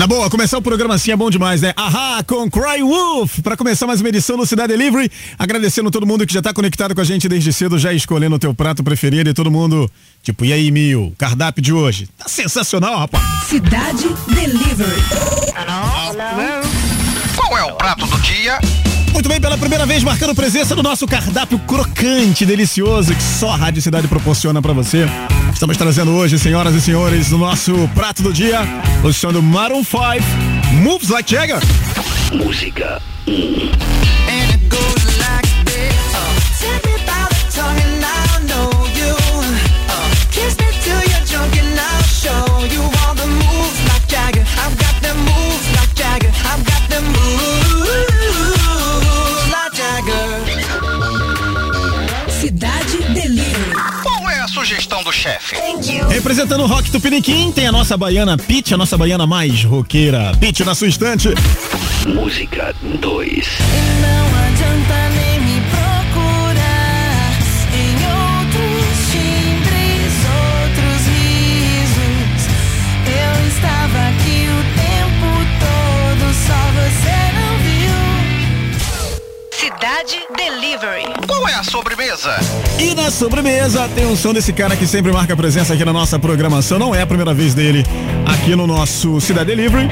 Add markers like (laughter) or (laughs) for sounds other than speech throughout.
Na boa, começar o programa assim é bom demais, né? Ahá, com Cry Wolf, para começar mais uma edição do Cidade Delivery. Agradecendo todo mundo que já tá conectado com a gente desde cedo, já escolhendo o teu prato preferido e todo mundo, tipo, e aí, Mil? Cardápio de hoje. Tá sensacional, rapaz. Cidade Delivery. Qual é o prato do dia? Muito bem, pela primeira vez marcando presença no nosso cardápio crocante, delicioso, que só a Rádio Cidade proporciona para você. Estamos trazendo hoje, senhoras e senhores, no nosso prato do dia, o som do Maroon 5, Moves Like Jagger. Música. Show you all chefe. Representando o rock tupiniquim, tem a nossa baiana Pete, a nossa baiana mais roqueira. Pete na sua estante. Música 2. Não adianta nem me procurar em outros timbres, outros risos. Eu estava aqui o tempo todo, só você não viu. Cidade. É a sobremesa? E na sobremesa tem o som desse cara que sempre marca presença aqui na nossa programação. Não é a primeira vez dele aqui no nosso Cidade Delivery.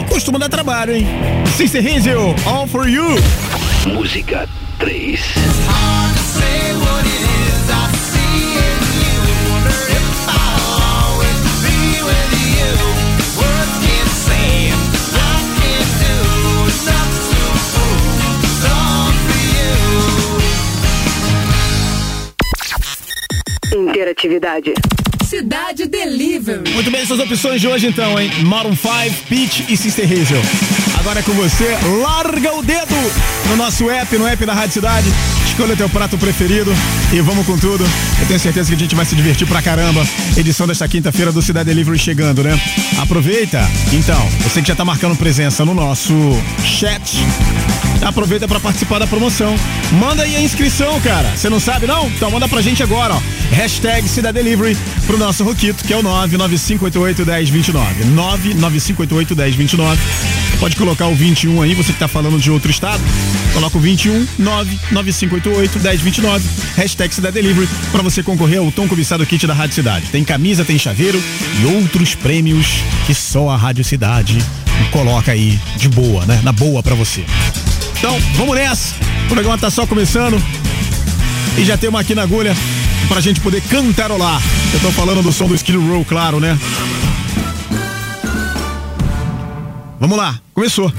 E costuma dar trabalho, hein? Sister Hazel, All For You. Música 3. Interatividade. Cidade Delivery. Muito bem, suas opções de hoje então, hein? Maroon 5, Peach e Sister Hazel. Agora é com você, larga o dedo no nosso app, no app da Rádio Cidade. Escolha o teu prato preferido e vamos com tudo. Eu tenho certeza que a gente vai se divertir pra caramba. Edição desta quinta-feira do Cidade Delivery chegando, né? Aproveita. Então, você que já tá marcando presença no nosso chat, aproveita pra participar da promoção. Manda aí a inscrição, cara. Você não sabe não? Então manda pra gente agora, ó. Hashtag Cidade Delivery pro nosso Roquito, que é o 995881029. 995881029. Pode colocar o 21 aí, você que tá falando de outro estado. Coloca o 21 99588 1029. Hashtag Cidade Delivery pra você concorrer ao tão cobiçado kit da Rádio Cidade. Tem camisa, tem chaveiro e outros prêmios que só a Rádio Cidade coloca aí de boa, né? Na boa pra você. Então, vamos nessa. O programa tá só começando. E já temos aqui na agulha pra gente poder cantarolar. Eu tô falando do som do Skill Row, claro, né? Vamos lá, começou.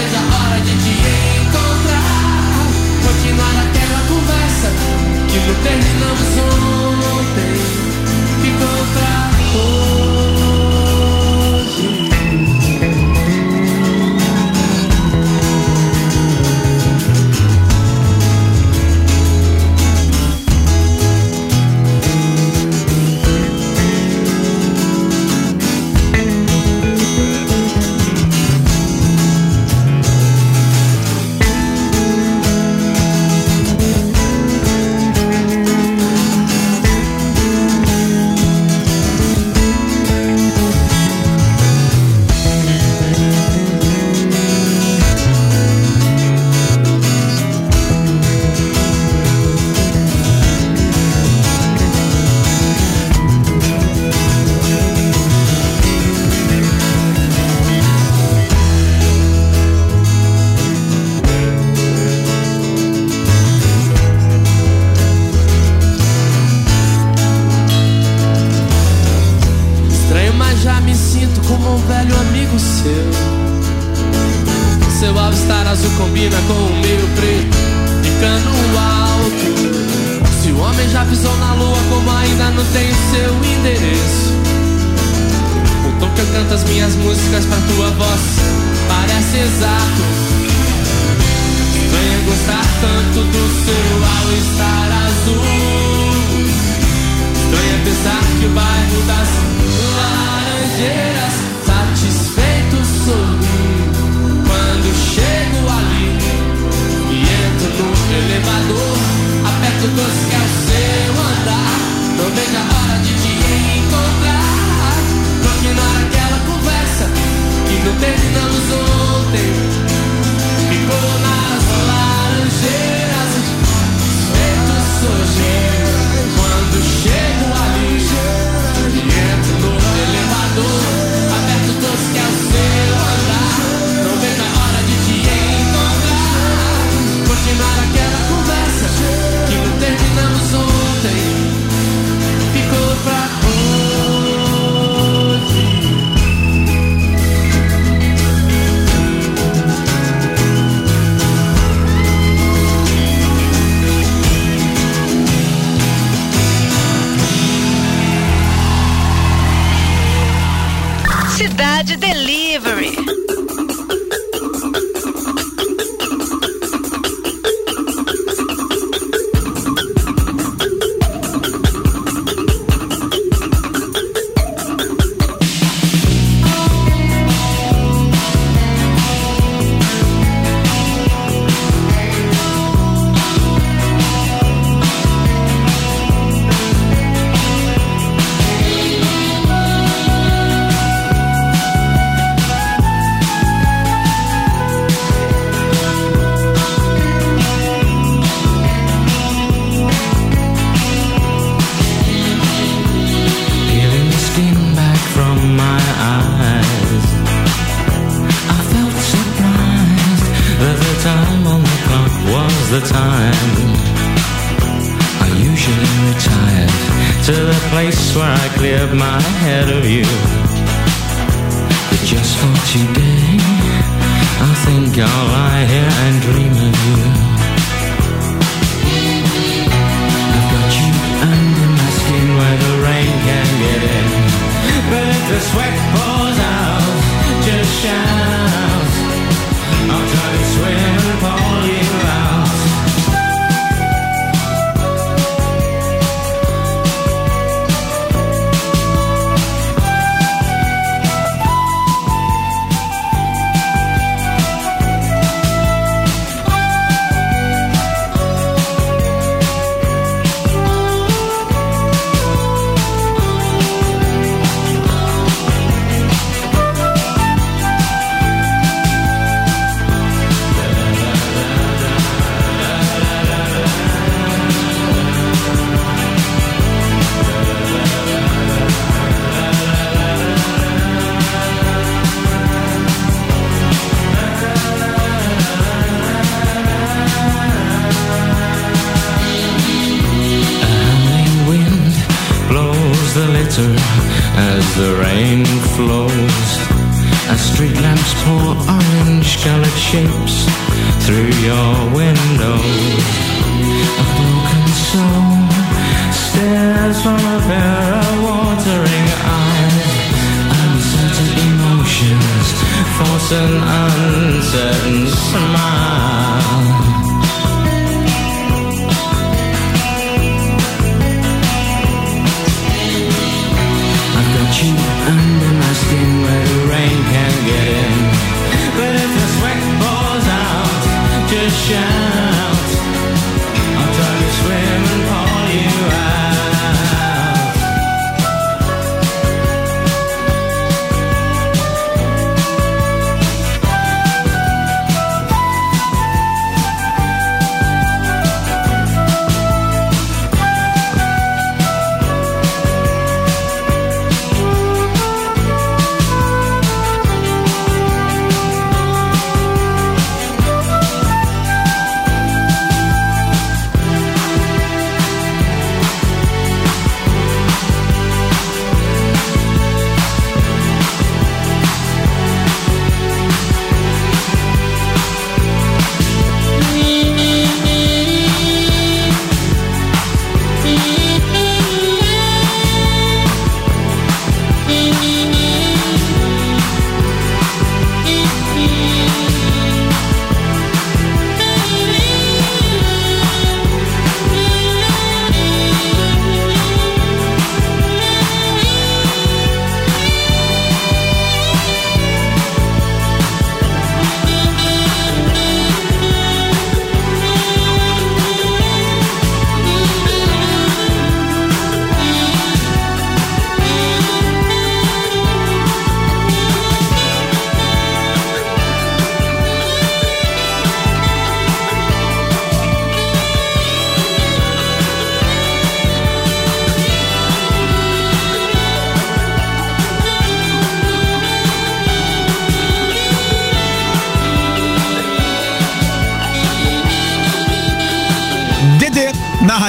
vejo a hora de te encontrar. Continuar aquela conversa que não terminamos ontem.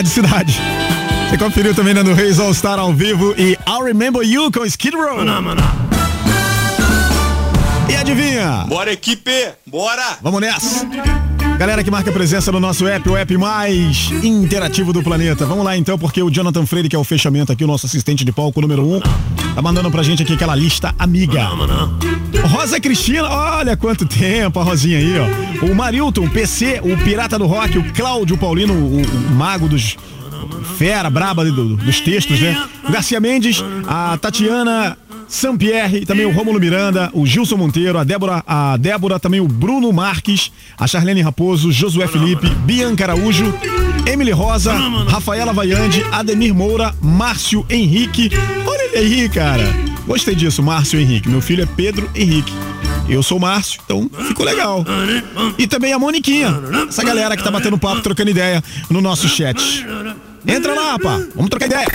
Rádio Cidade. Você conferiu também né, no Reis All Star ao vivo e I'll Remember You com Skid Row. E adivinha? Bora, equipe! Bora! Vamos nessa. Galera que marca presença no nosso app, o app mais interativo do planeta. Vamos lá então, porque o Jonathan Freire, que é o fechamento aqui, o nosso assistente de palco número um, tá mandando pra gente aqui aquela lista amiga. Rosa Cristina, olha quanto tempo a Rosinha aí, ó. O Marilton, PC, o Pirata do Rock, o Cláudio Paulino, o, o mago dos. Fera, braba do- dos textos, né? O Garcia Mendes, a Tatiana Sampierre, também o Rômulo Miranda, o Gilson Monteiro, a Débora, a Débora, também o Bruno Marques, a Charlene Raposo, Josué Felipe, Bianca Araújo, Emily Rosa, Rafaela Vaiande, Ademir Moura, Márcio Henrique. Olha ele aí, cara. Gostei disso, Márcio Henrique. Meu filho é Pedro Henrique. Eu sou o Márcio, então ficou legal. E também a Moniquinha, essa galera que tá batendo papo, trocando ideia no nosso chat. Entra lá, pá. Vamos trocar ideia.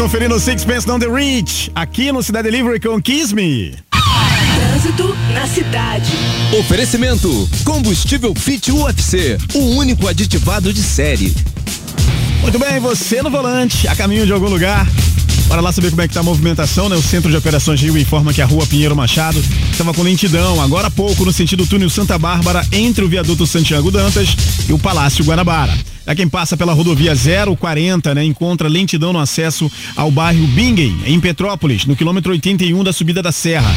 Conferindo o Sixpence Down the Reach, aqui no Cidade Delivery com Kiss Me. Trânsito na cidade. Oferecimento: Combustível Fit UFC, o único aditivado de série. Muito bem, você no volante, a caminho de algum lugar. Bora lá saber como é que tá a movimentação, né? O Centro de Operações Rio informa que a rua Pinheiro Machado estava com lentidão, agora há pouco, no sentido túnel Santa Bárbara, entre o viaduto Santiago Dantas e o Palácio Guanabara. É quem passa pela rodovia 040, né? Encontra lentidão no acesso ao bairro Bingen, em Petrópolis, no quilômetro 81 da subida da Serra.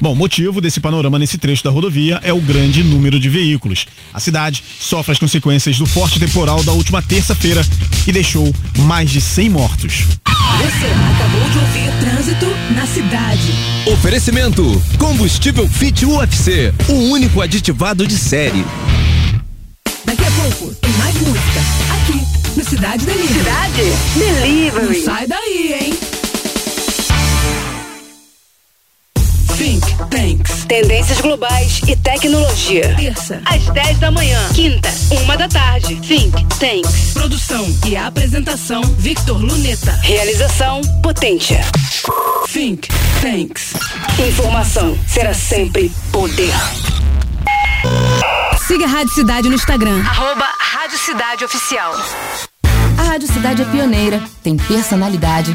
Bom, motivo desse panorama nesse trecho da rodovia é o grande número de veículos. A cidade sofre as consequências do forte temporal da última terça-feira, que deixou mais de 100 mortos. Você acabou de ouvir Trânsito na cidade. Oferecimento: Combustível Fit UFC, o único aditivado de série. Daqui a pouco tem mais música aqui no Cidade Delivery. Cidade Delivery. Não sai daí, hein? Think Tanks. Tendências globais e tecnologia. Terça, Às 10 da manhã. Quinta, uma da tarde. Think Tanks. produção e apresentação Victor Luneta. Realização Potência. Think Tanks. Informação será sempre poder. Siga a Rádio Cidade no Instagram. Arroba Rádio Cidade Oficial. A Rádio Cidade é pioneira, tem personalidade,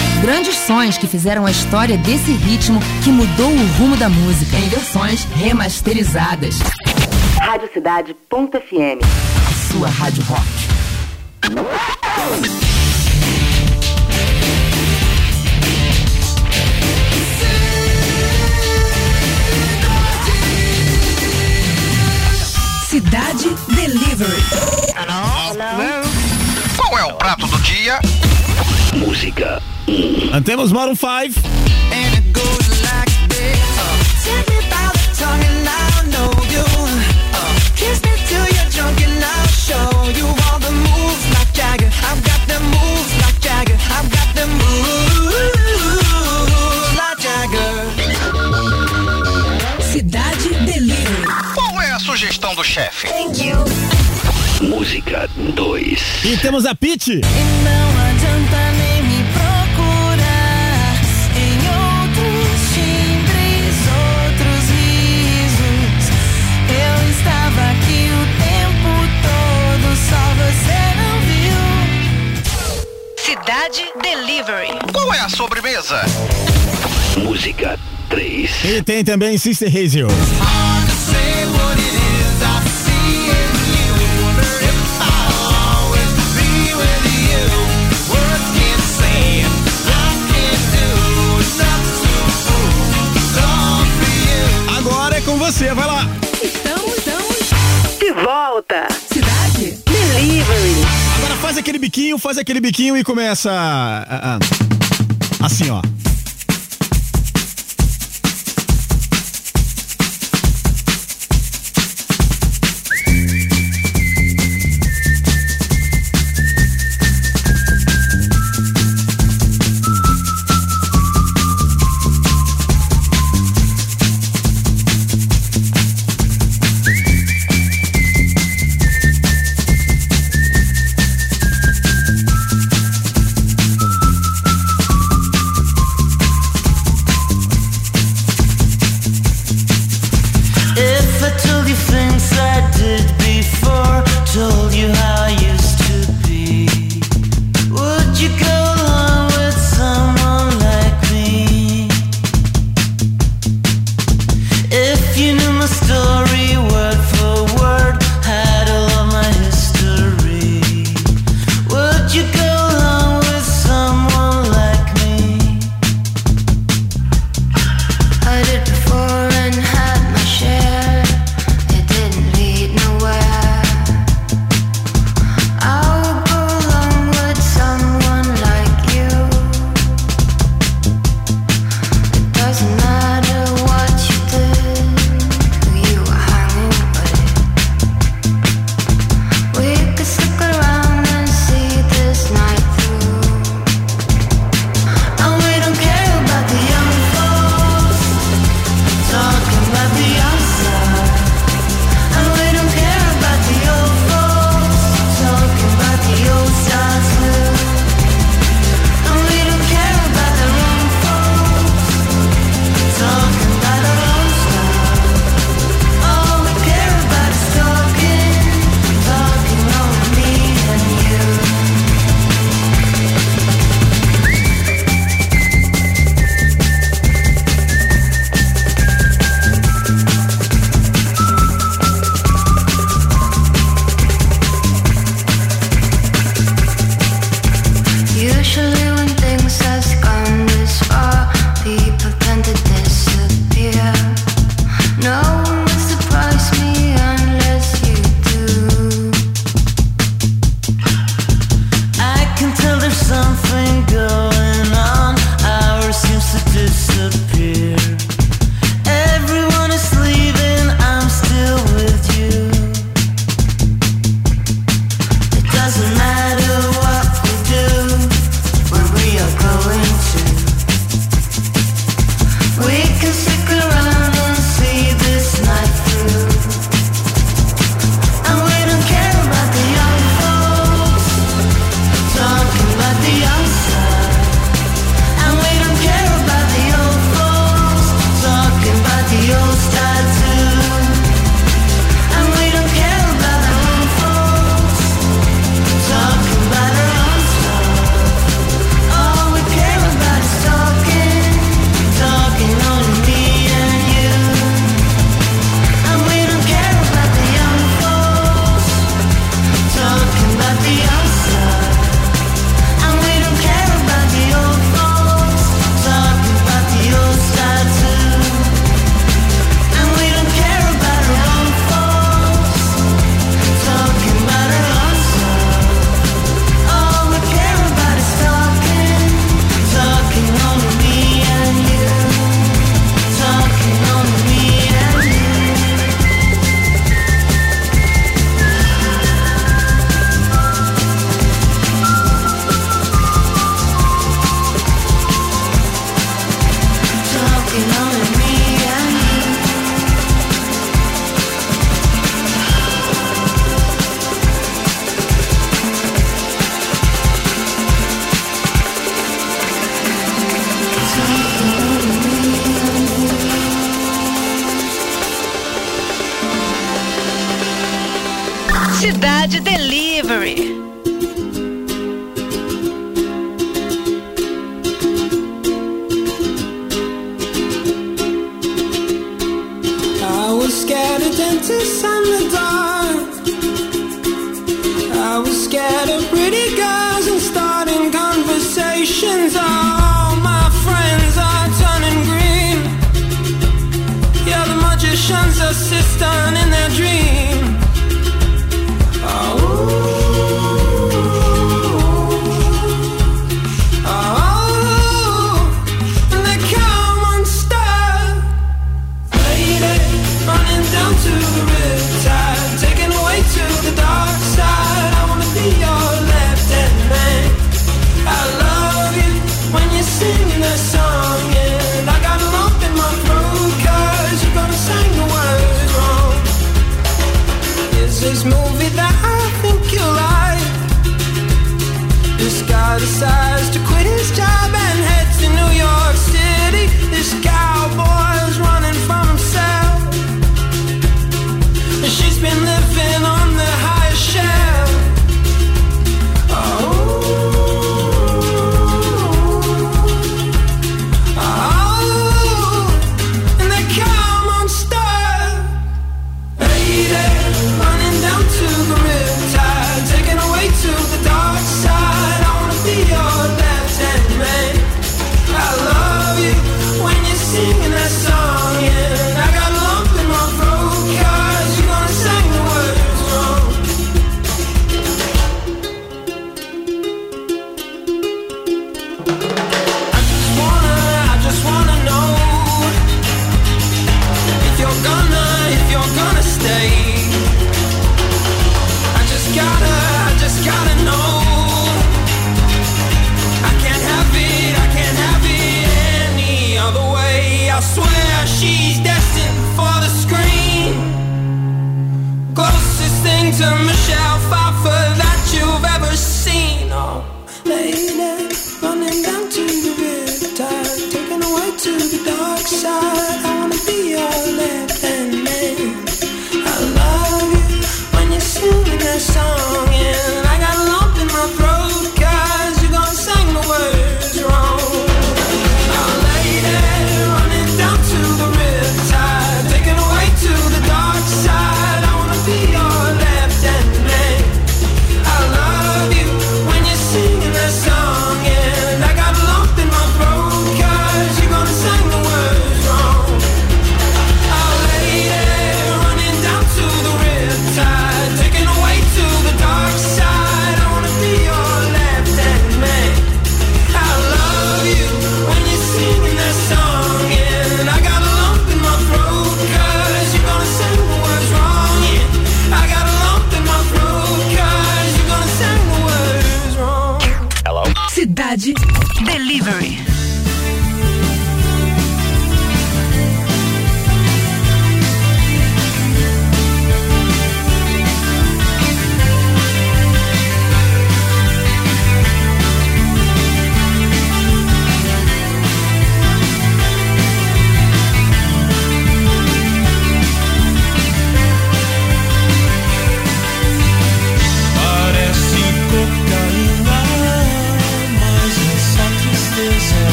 Grandes sons que fizeram a história desse ritmo que mudou o rumo da música em versões remasterizadas. Radiocidade.fm. A sua rádio rock. Cidade Delivery. Qual é o prato do dia? Música Temos Maroon 5. And it goes like this. Uh, take me by the tongue and I'll know you. Uh, kiss me till you're drunk and I'll show you all the moves like Jagger. I've got the moves like Jagger. I've got the moves like Jagger. Cidade Delivery. Qual é a sugestão do chefe? Thank you. Música 2. E temos a Pete. E não adianta nem me procurar em outros timbres, outros risos. Eu estava aqui o tempo todo, só você não viu. Cidade Delivery. Qual é a sobremesa? Música 3. E tem também Sister Hazel. Hard biquinho, faz aquele biquinho e começa. assim, ó.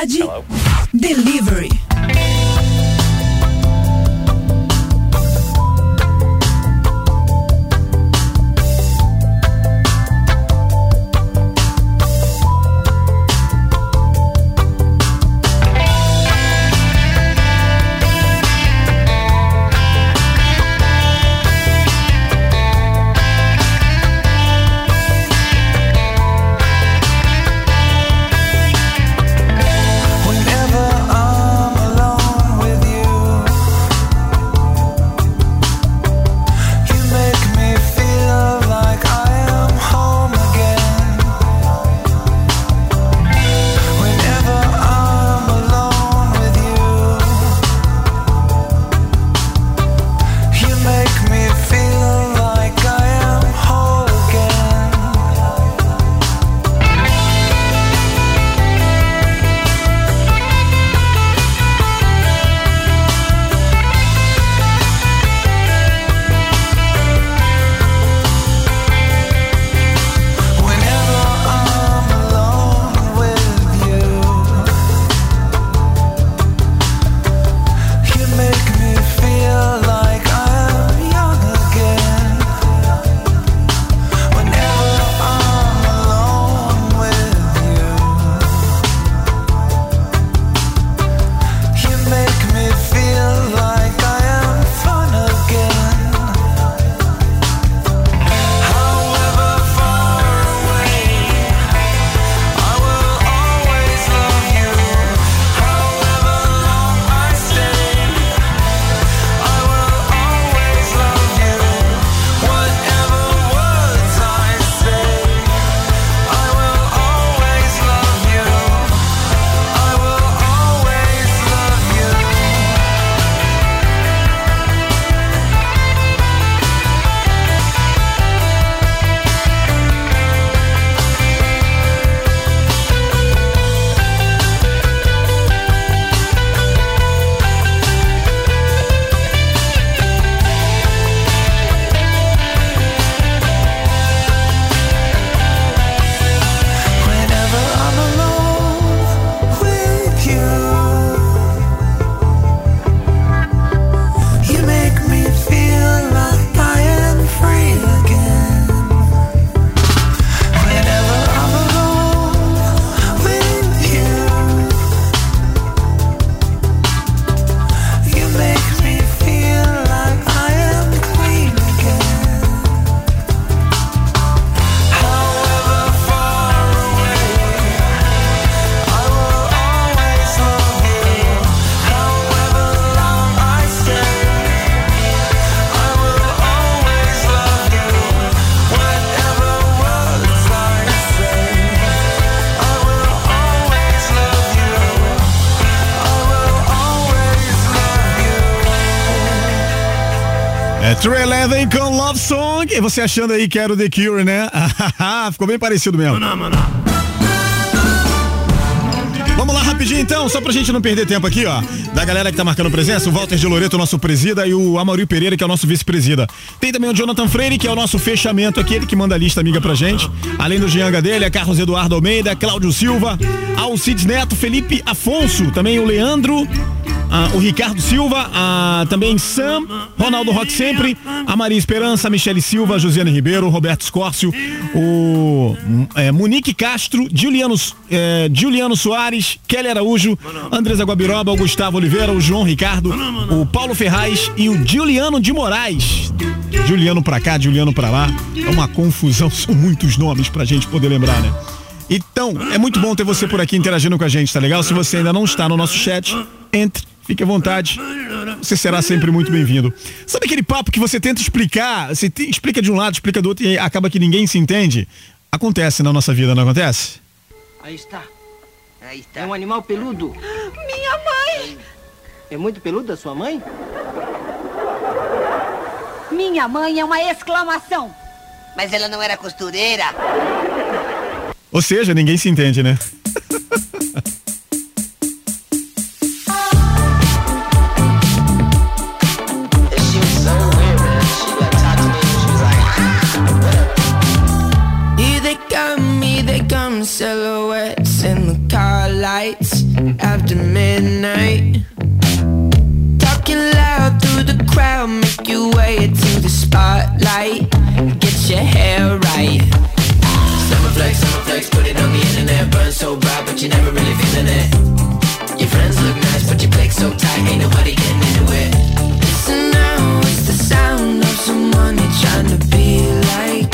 Cidade Delivery. Eleven com Love Song. E você achando aí que era o The Cure, né? (laughs) Ficou bem parecido mesmo. Vamos lá rapidinho então, só pra gente não perder tempo aqui, ó. Da galera que tá marcando presença, o Walter de Loreto, nosso presida, e o Amauri Pereira, que é o nosso vice-presida. Tem também o Jonathan Freire, que é o nosso fechamento aqui, ele que manda a lista amiga pra gente. Além do Gianga dele, é Carlos Eduardo Almeida, Cláudio Silva, Alcides Neto, Felipe Afonso, também o Leandro, ah, o Ricardo Silva, ah, também Sam, Ronaldo Rock Sempre, a Maria Esperança, a Michele Silva, Josiane Ribeiro, Roberto Escórcio, o é, Monique Castro, Juliano, é, Juliano Soares, Kelly Araújo, Andresa Guabiroba, o Gustavo Oliveira, o João Ricardo, o Paulo Ferraz e o Juliano de Moraes. Juliano pra cá, Juliano pra lá. É uma confusão, (laughs) são muitos nomes pra gente poder lembrar, né? Então, é muito bom ter você por aqui interagindo com a gente, tá legal? Se você ainda não está no nosso chat, entre, fique à vontade. Você será sempre muito bem-vindo. Sabe aquele papo que você tenta explicar, você te- explica de um lado, explica do outro e acaba que ninguém se entende? Acontece na nossa vida, não acontece? Aí está. Aí está. É um animal peludo. Minha mãe! É muito peluda sua mãe? Minha mãe é uma exclamação! Mas ela não era costureira. Ou seja, ninguém se entende, né? Here they come, here they come, silhouette. cigarettes in the car lights after midnight. Talking loud through the crowd, make your way to the spotlight. Get your hair right. Summer flex, summer flex, put it on the internet. Burn so bright, but you're never really feeling it. Your friends look nice, but you click so tight, ain't nobody getting into it. Listen now, it's the sound of someone you're trying to be like,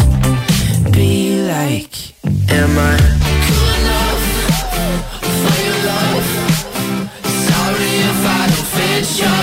be like. Am I cool enough for your love? Sorry if I don't fit your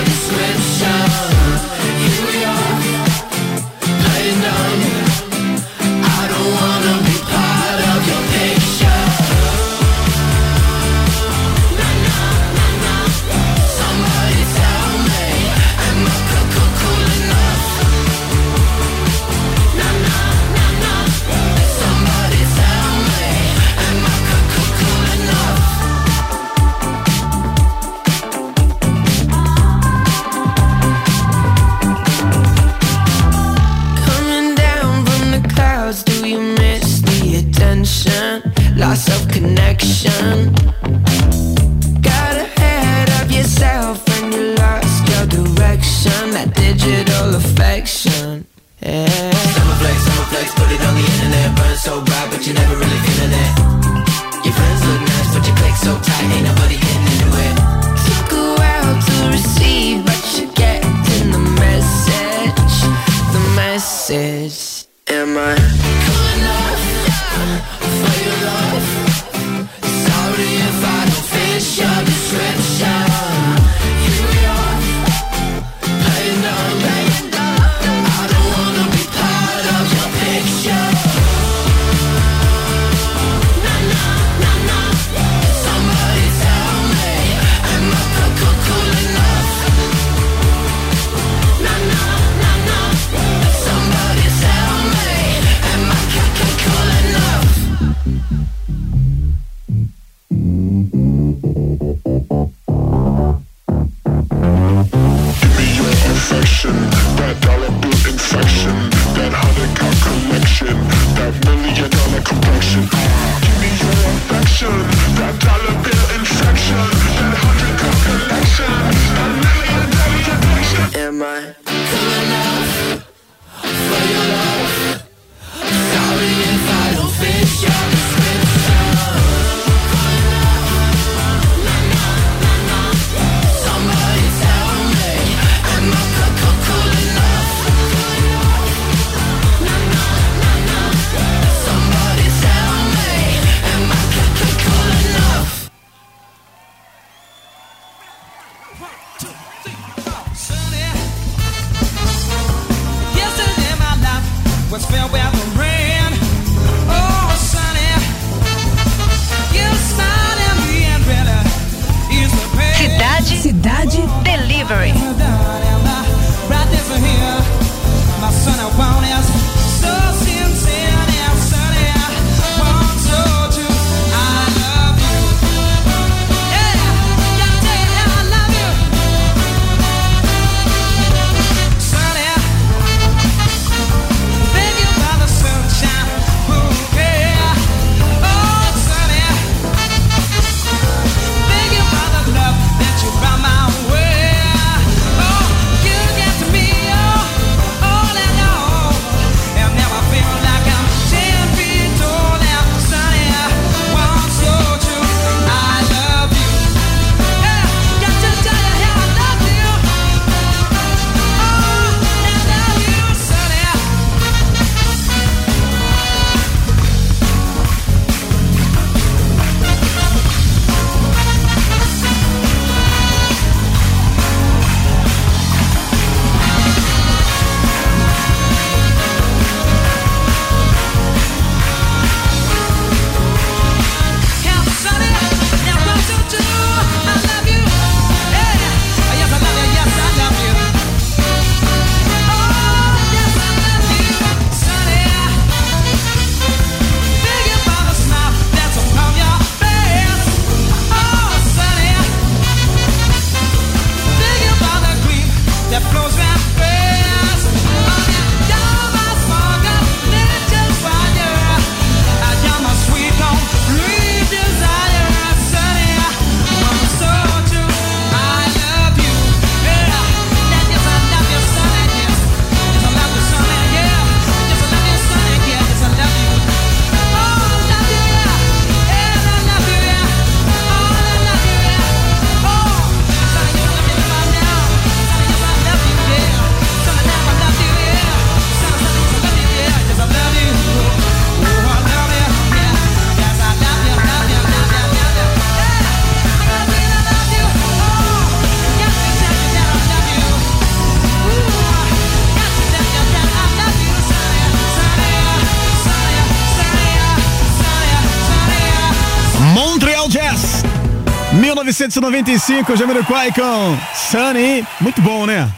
1995, Jamiroquai com Sunny. Muito bom, né?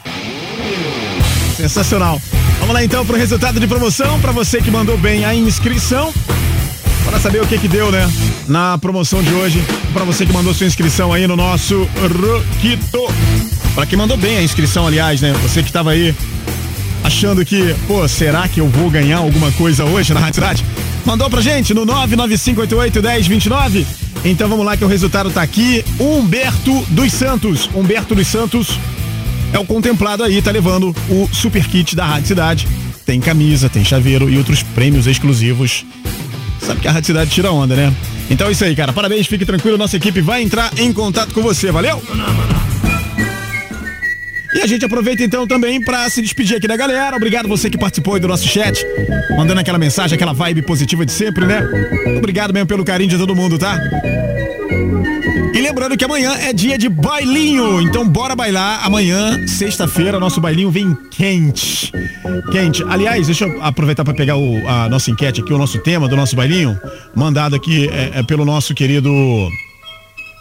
Sensacional. Vamos lá então pro resultado de promoção para você que mandou bem a inscrição. Para saber o que que deu, né? Na promoção de hoje, para você que mandou sua inscrição aí no nosso Roquito. Para quem mandou bem a inscrição, aliás, né? Você que tava aí achando que, pô, será que eu vou ganhar alguma coisa hoje na Rádio Cidade? Mandou pra gente no 995881029. Então vamos lá que o resultado tá aqui. Humberto dos Santos. Humberto dos Santos é o contemplado aí, tá levando o super kit da Rádio Cidade. Tem camisa, tem chaveiro e outros prêmios exclusivos. Sabe que a Rádio Cidade tira onda, né? Então é isso aí, cara. Parabéns, fique tranquilo. Nossa equipe vai entrar em contato com você. Valeu? E a gente aproveita então também para se despedir aqui da galera. Obrigado você que participou aí do nosso chat, mandando aquela mensagem, aquela vibe positiva de sempre, né? Obrigado mesmo pelo carinho de todo mundo, tá? E lembrando que amanhã é dia de bailinho, então bora bailar. Amanhã, sexta-feira, nosso bailinho vem quente. Quente. Aliás, deixa eu aproveitar para pegar o- a nossa enquete aqui, o nosso tema do nosso bailinho, mandado aqui é, é pelo nosso querido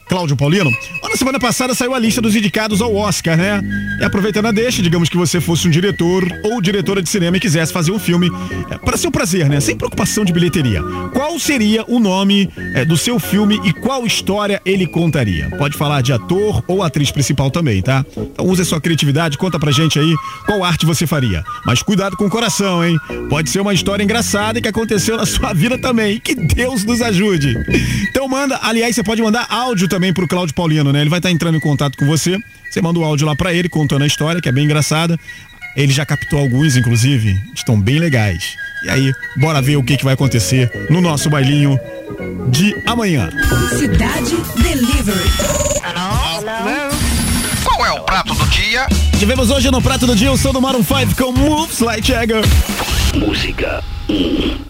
Cláudio Paulino. Na semana passada saiu a lista dos indicados ao Oscar, né? E aproveitando a deixa, digamos que você fosse um diretor ou diretora de cinema e quisesse fazer um filme é, para seu prazer, né? Sem preocupação de bilheteria. Qual seria o nome é, do seu filme e qual história ele contaria? Pode falar de ator ou atriz principal também, tá? Então use a sua criatividade, conta pra gente aí qual arte você faria. Mas cuidado com o coração, hein? Pode ser uma história engraçada que aconteceu na sua (laughs) vida também. Que Deus nos ajude. Então manda, aliás, você pode mandar áudio também pro Cláudio Paulino, né? Ele vai estar entrando em contato com você. Você manda o áudio lá pra ele, contando a história, que é bem engraçada. Ele já captou alguns, inclusive, estão bem legais. E aí, bora ver o que, que vai acontecer no nosso bailinho de amanhã. Cidade Delivery. Qual é o prato do dia? Tivemos hoje no Prato do Dia o som do Maroon 5 com Moves Like Jagger. Música 1.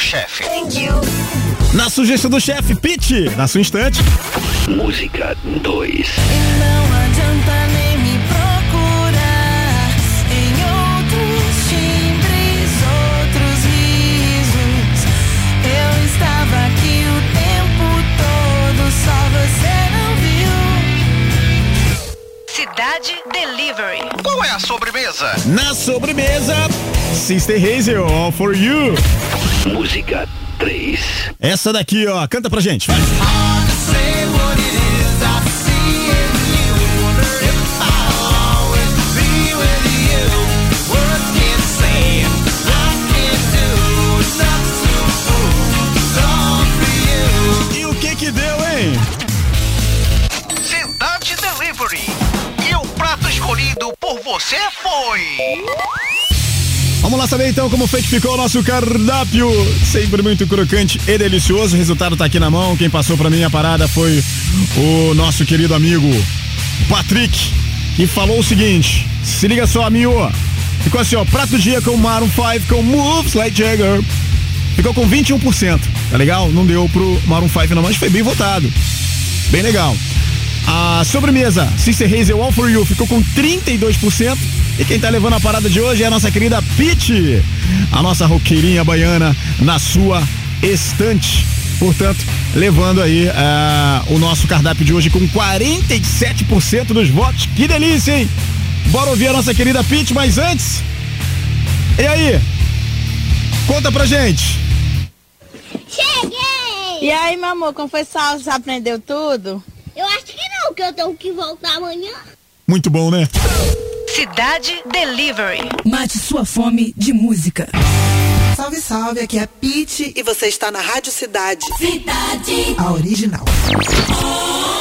Chefe? Na sugestão do chefe, Pete, na sua instante. Música 2. Não adianta nem me procurar em outros timbres, outros risos. Eu estava aqui o tempo todo, só você não viu. Cidade Delivery. Qual é a sobremesa? Na sobremesa, Sister Hazel, All For You. Música 3. Essa daqui, ó, canta pra gente, vai. Lá saber então como foi que ficou o nosso cardápio. Sempre muito crocante e delicioso. O resultado tá aqui na mão. Quem passou pra mim a parada foi o nosso querido amigo Patrick, que falou o seguinte: se liga só, amigo. Ficou assim, ó, prato dia com Maroon 5 com Moves Like Jagger. Ficou com 21%, tá legal? Não deu pro Maroon 5 não, mas foi bem votado. Bem legal. A sobremesa Sister Hazel All For You ficou com 32%. E quem tá levando a parada de hoje é a nossa querida Pete, a nossa roqueirinha baiana na sua estante. Portanto, levando aí ah, o nosso cardápio de hoje com 47% dos votos. Que delícia, hein? Bora ouvir a nossa querida Pete, mas antes. E aí? Conta pra gente. Cheguei! E aí, meu amor, como foi sua aula? Você aprendeu tudo? Eu acho que não, que eu tenho que voltar amanhã. Muito bom, né? Cidade Delivery. Mate sua fome de música. Salve, salve, aqui é a Pete e você está na Rádio Cidade. Cidade. A original. Te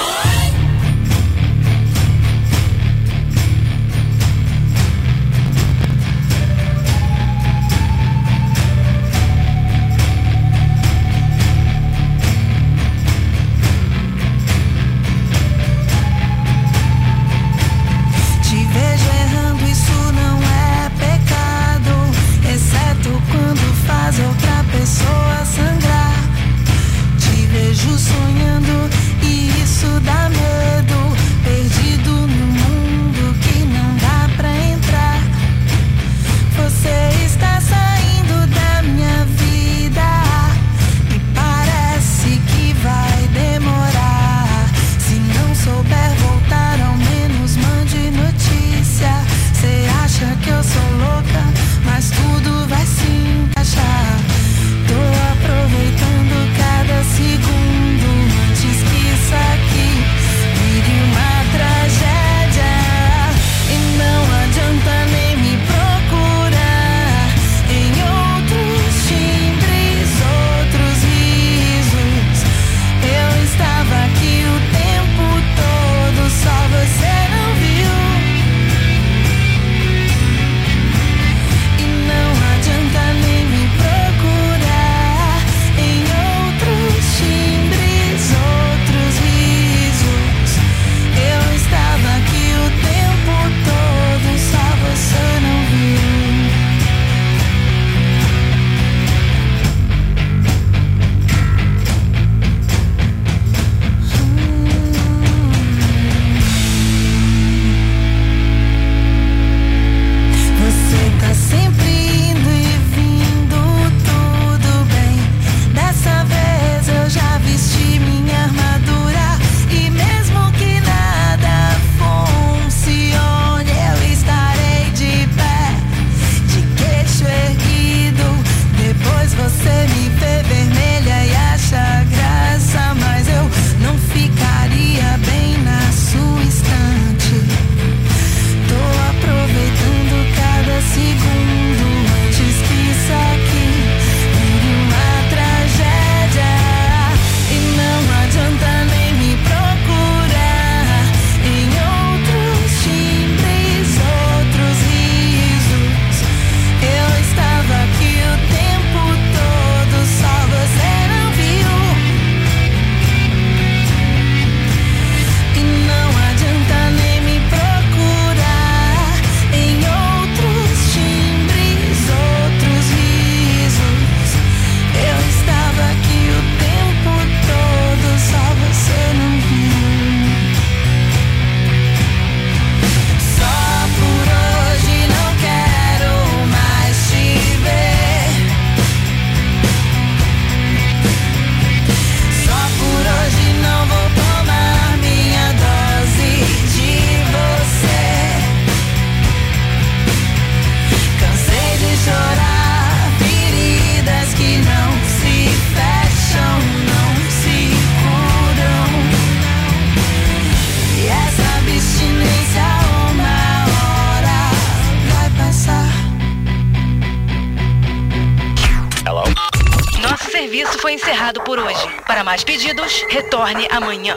retorne amanhã.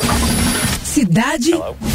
Cidade Delivery.